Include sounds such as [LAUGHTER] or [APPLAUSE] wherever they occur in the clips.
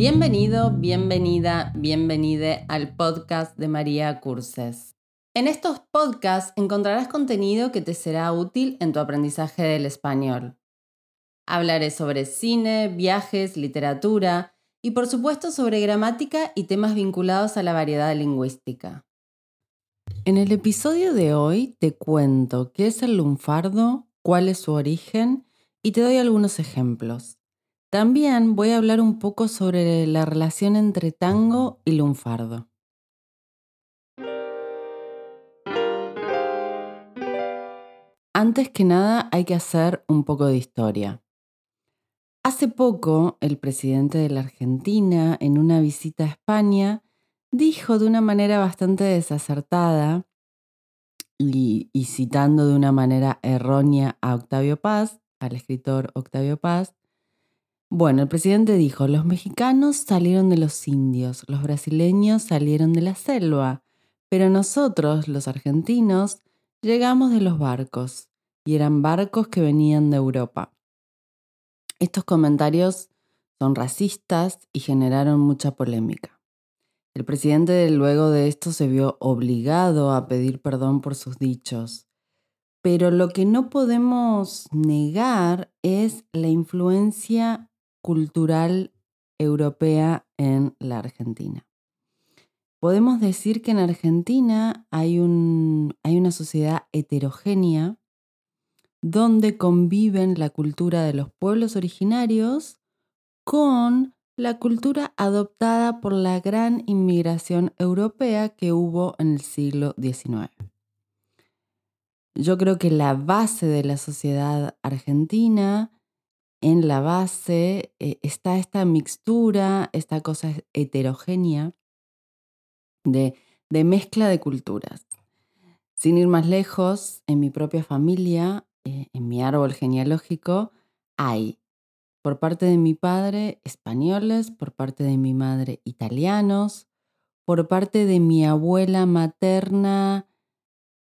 Bienvenido, bienvenida, bienvenide al podcast de María Curses. En estos podcasts encontrarás contenido que te será útil en tu aprendizaje del español. Hablaré sobre cine, viajes, literatura y por supuesto sobre gramática y temas vinculados a la variedad lingüística. En el episodio de hoy te cuento qué es el lunfardo, cuál es su origen y te doy algunos ejemplos. También voy a hablar un poco sobre la relación entre tango y lunfardo. Antes que nada hay que hacer un poco de historia. Hace poco, el presidente de la Argentina, en una visita a España, dijo de una manera bastante desacertada y, citando de una manera errónea a Octavio Paz, al escritor Octavio Paz, bueno, el presidente dijo, los mexicanos salieron de los indios, los brasileños salieron de la selva, pero nosotros, los argentinos, llegamos de los barcos, y eran barcos que venían de Europa. Estos comentarios son racistas y generaron mucha polémica. El presidente luego de esto se vio obligado a pedir perdón por sus dichos. Pero lo que no podemos negar es la influencia cultural europea en la Argentina. Podemos decir que en Argentina hay, hay una sociedad heterogénea donde conviven la cultura de los pueblos originarios con la cultura adoptada por la gran inmigración europea que hubo en el siglo XIX. Yo creo que la base de la sociedad argentina en la base eh, está esta mixtura, esta cosa heterogénea de, mezcla de culturas. Sin ir más lejos, en mi propia familia, eh, en mi árbol genealógico, hay por parte de mi padre españoles, por parte de mi madre italianos, por parte de mi abuela materna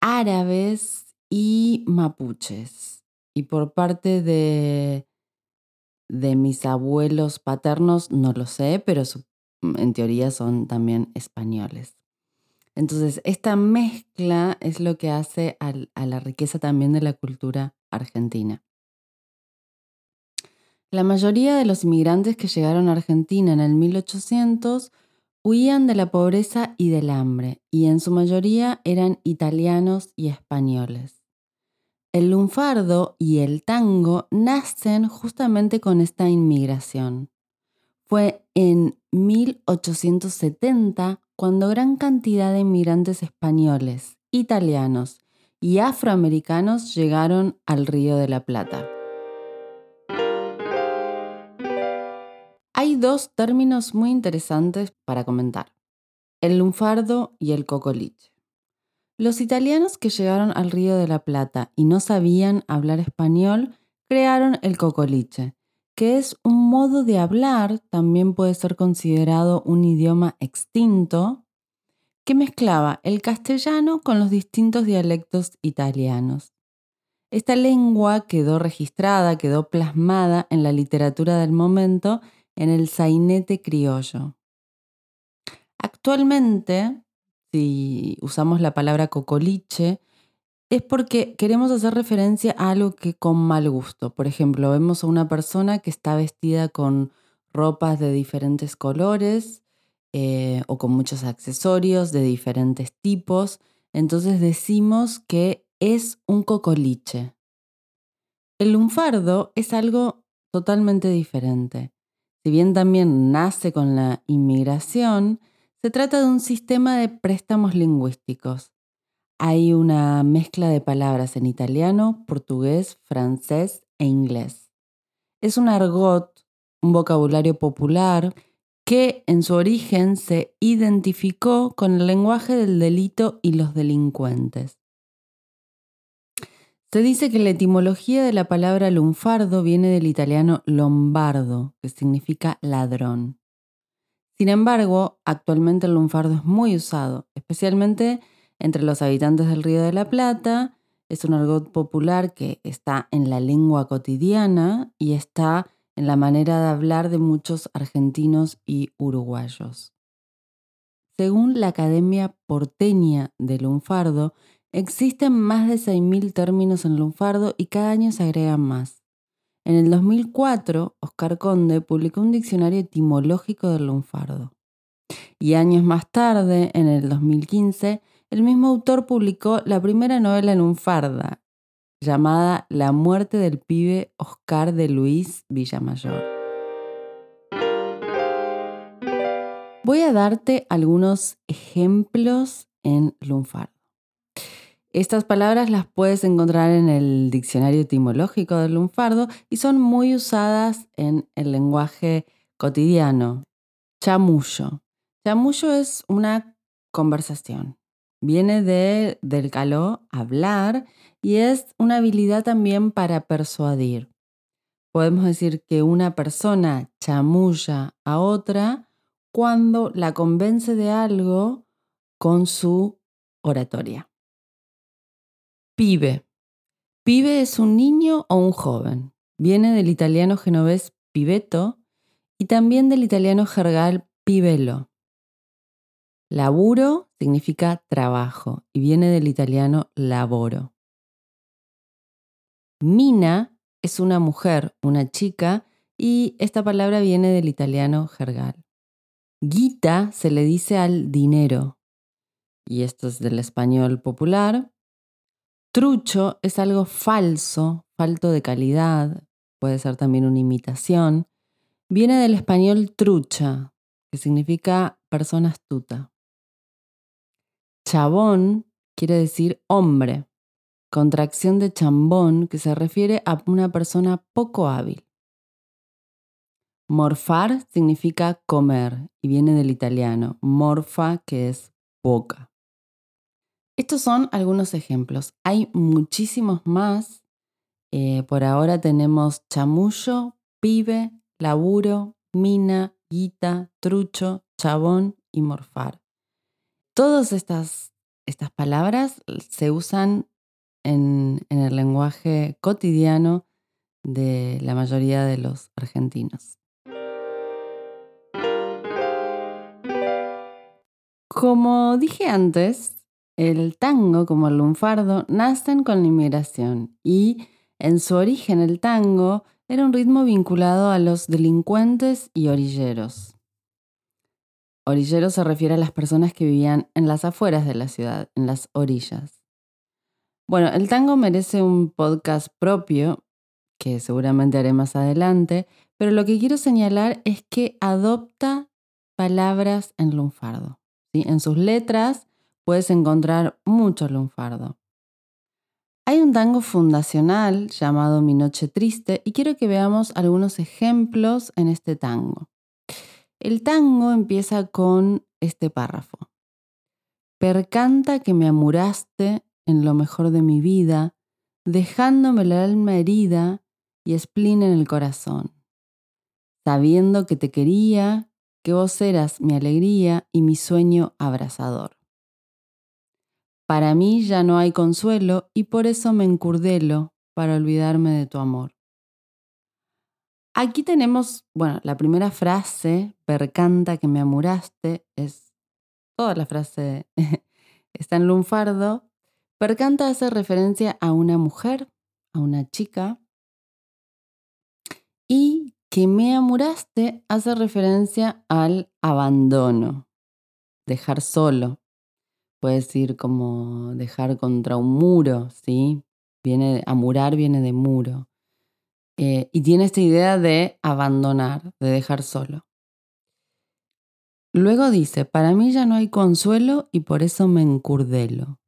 árabes y mapuches, y por parte de de mis abuelos paternos no lo sé, pero mm, en teoría son también españoles. Entonces, esta mezcla es lo que hace a la riqueza también de la cultura argentina. La mayoría de los inmigrantes que llegaron a Argentina en el 1800 huían de la pobreza y del hambre, y en su mayoría eran italianos y españoles. El lunfardo y el tango nacen justamente con esta inmigración. Fue en 1870 cuando gran cantidad de inmigrantes españoles, italianos y afroamericanos llegaron al Río de la Plata. Hay dos términos muy interesantes para comentar, el lunfardo y el cocoliche. Los italianos que llegaron al Río de la Plata y no sabían hablar español crearon el cocoliche, que es un modo de hablar, también puede ser considerado un idioma extinto, que mezclaba el castellano con los distintos dialectos italianos. Esta lengua quedó registrada, quedó plasmada en la literatura del momento en el sainete criollo. Actualmente, si usamos la palabra cocoliche, es porque queremos hacer referencia a algo que con mal gusto. Por ejemplo, vemos a una persona que está vestida con ropas de diferentes colores eh, o con muchos accesorios de diferentes tipos. Entonces decimos que es un cocoliche. El lunfardo es algo totalmente diferente. Si bien también nace con la inmigración, se trata de un sistema de préstamos lingüísticos. Hay una mezcla de palabras en italiano, portugués, francés e inglés. Es un argot, un vocabulario popular que en su origen se identificó con el lenguaje del delito y los delincuentes. Se dice que la etimología de la palabra lunfardo viene del italiano lombardo, que significa ladrón. Sin embargo, actualmente el lunfardo es muy usado, especialmente entre los habitantes del Río de la Plata. Es un argot popular que está en la lengua cotidiana y está en la manera de hablar de muchos argentinos y uruguayos. Según la Academia Porteña de Lunfardo, existen más de 6.000 términos en lunfardo y cada año se agregan más. En el 2004, Oscar Conde publicó un diccionario etimológico del lunfardo. Y años más tarde, en el 2015, el mismo autor publicó la primera novela lunfarda, llamada La muerte del pibe Oscar de Luis Villamayor. Voy a darte algunos ejemplos en lunfardo. Estas palabras las puedes encontrar en el diccionario etimológico del lunfardo y son muy usadas en el lenguaje cotidiano. Chamullo. Chamullo es una conversación. Viene de, del caló hablar y es una habilidad también para persuadir. Podemos decir que una persona chamulla a otra cuando la convence de algo con su oratoria. Pibe. Pibe es un niño o un joven. Viene del italiano genovés pibeto y también del italiano jergal pibello. Laburo significa trabajo y viene del italiano laboro. Mina es una mujer, una chica, y esta palabra viene del italiano jergal. Guita se le dice al dinero, y esto es del español popular. Trucho es algo falso, falto de calidad, puede ser también una imitación. Viene del español trucha, que significa persona astuta. Chabón quiere decir hombre, contracción de chambón que se refiere a una persona poco hábil. Morfar significa comer y viene del italiano morfa, que es boca. Estos son algunos ejemplos. Hay muchísimos más. Eh, por ahora tenemos chamullo, pibe, laburo, mina, guita, trucho, chabón y morfar. Todas estas, estas palabras se usan en el lenguaje cotidiano de la mayoría de los argentinos. Como dije antes, el tango como el lunfardo nacen con la inmigración y en su origen el tango era un ritmo vinculado a los delincuentes y orilleros. Orilleros se refiere a las personas que vivían en las afueras de la ciudad, en las orillas. Bueno, el tango merece un podcast propio, que seguramente haré más adelante, pero lo que quiero señalar es que adopta palabras en lunfardo. En sus letras puedes encontrar mucho lunfardo. Hay un tango fundacional llamado Mi Noche Triste y quiero que veamos algunos ejemplos en este tango. El tango empieza con este párrafo. Percanta que me amuraste en lo mejor de mi vida, dejándome el alma herida y spleen en el corazón, sabiendo que te quería, que vos eras mi alegría y mi sueño abrazador. Para mí ya no hay consuelo y por eso me encurdelo para olvidarme de tu amor. Aquí tenemos, bueno, la primera frase, percanta que me amuraste, es toda la frase [LAUGHS] está en lunfardo. Percanta hace referencia a una mujer, a una chica, y que me amuraste hace referencia al abandono, dejar solo. Puede decir como dejar contra un muro, ¿sí? Viene, amurar viene de muro. Eh, y tiene esta idea de abandonar, de dejar solo. Luego dice, para mí ya no hay consuelo y por eso me encurdelo.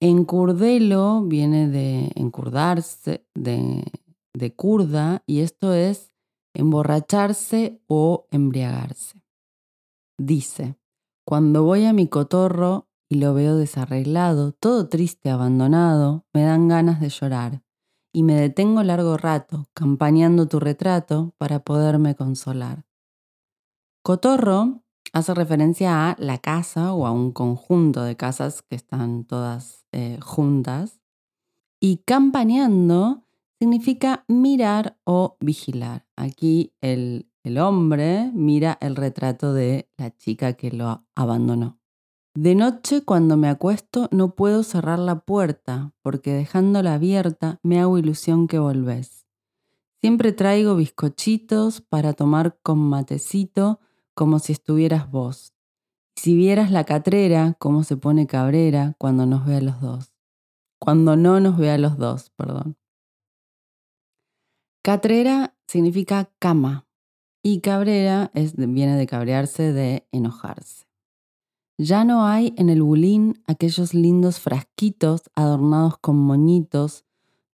Encurdelo viene de encurdarse, de, de curda, y esto es emborracharse o embriagarse. Dice, cuando voy a mi cotorro y lo veo desarreglado, todo triste, abandonado, me dan ganas de llorar y me detengo largo rato, campañando tu retrato para poderme consolar. Cotorro hace referencia a la casa o a un conjunto de casas que están todas eh, juntas. Y campañando significa mirar o vigilar. Aquí el, el hombre mira el retrato de la chica que lo abandonó. De noche cuando me acuesto no puedo cerrar la puerta porque dejándola abierta me hago ilusión que volvés. Siempre traigo bizcochitos para tomar con matecito como si estuvieras vos. Si vieras la catrera, cómo se pone cabrera cuando nos ve a los dos. Cuando no nos ve a los dos, perdón. Catrera significa cama y cabrera es, viene de cabrearse, de enojarse. Ya no hay en el bulín aquellos lindos frasquitos adornados con moñitos,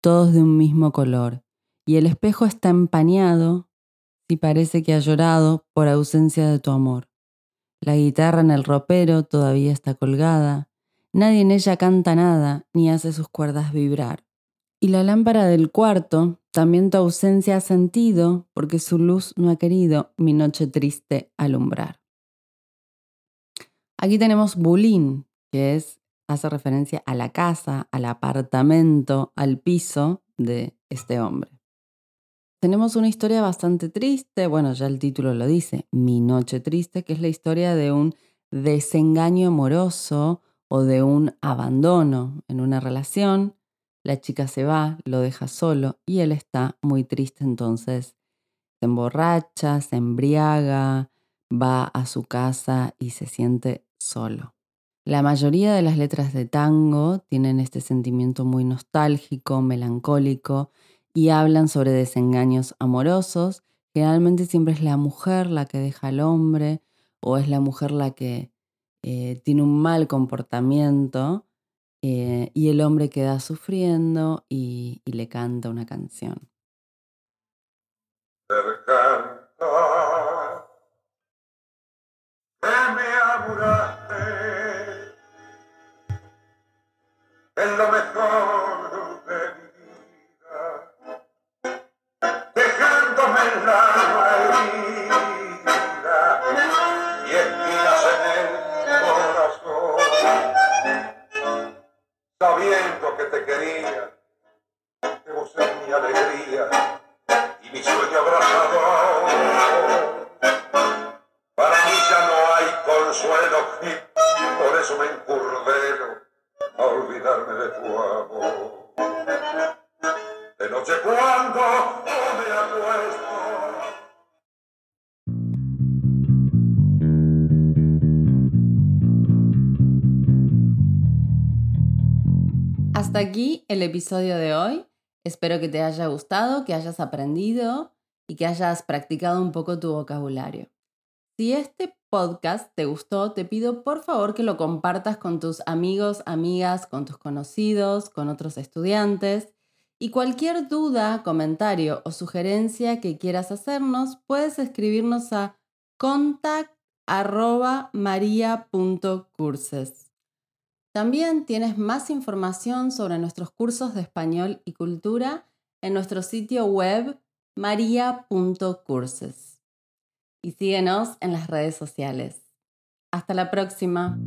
todos de un mismo color, y el espejo está empañado y parece que ha llorado por ausencia de tu amor. La guitarra en el ropero todavía está colgada, nadie en ella canta nada ni hace sus cuerdas vibrar. Y la lámpara del cuarto, también tu ausencia ha sentido, porque su luz no ha querido mi noche triste alumbrar. Aquí tenemos bulín, que es, hace referencia a la casa, al apartamento, al piso de este hombre. Tenemos una historia bastante triste, bueno, ya el título lo dice, Mi Noche Triste, que es la historia de un desengaño amoroso o de un abandono en una relación la chica se va, lo deja solo y él está muy triste entonces. Se emborracha, se embriaga, va a su casa y se siente solo. La mayoría de las letras de tango tienen este sentimiento muy nostálgico, melancólico y hablan sobre desengaños amorosos. Generalmente siempre es la mujer la que deja al hombre o es la mujer la que eh, tiene un mal comportamiento eh, y el hombre queda sufriendo y, y le canta una canción. Y mi sueño abrazado. Para mí ya no hay consuelo y por eso me encurdeno a olvidarme de tu amor. De noche cuando me acuesto Hasta aquí el episodio de hoy. Espero que te haya gustado, que hayas aprendido y que hayas practicado un poco tu vocabulario. Si este podcast te gustó, te pido por favor que lo compartas con tus amigos, amigas, con tus conocidos, con otros estudiantes. Y cualquier duda, comentario o sugerencia que quieras hacernos, puedes escribirnos a contact.maria.curses. También tienes más información sobre nuestros cursos de español y cultura en nuestro sitio web maria.curses. Y síguenos en las redes sociales. Hasta la próxima.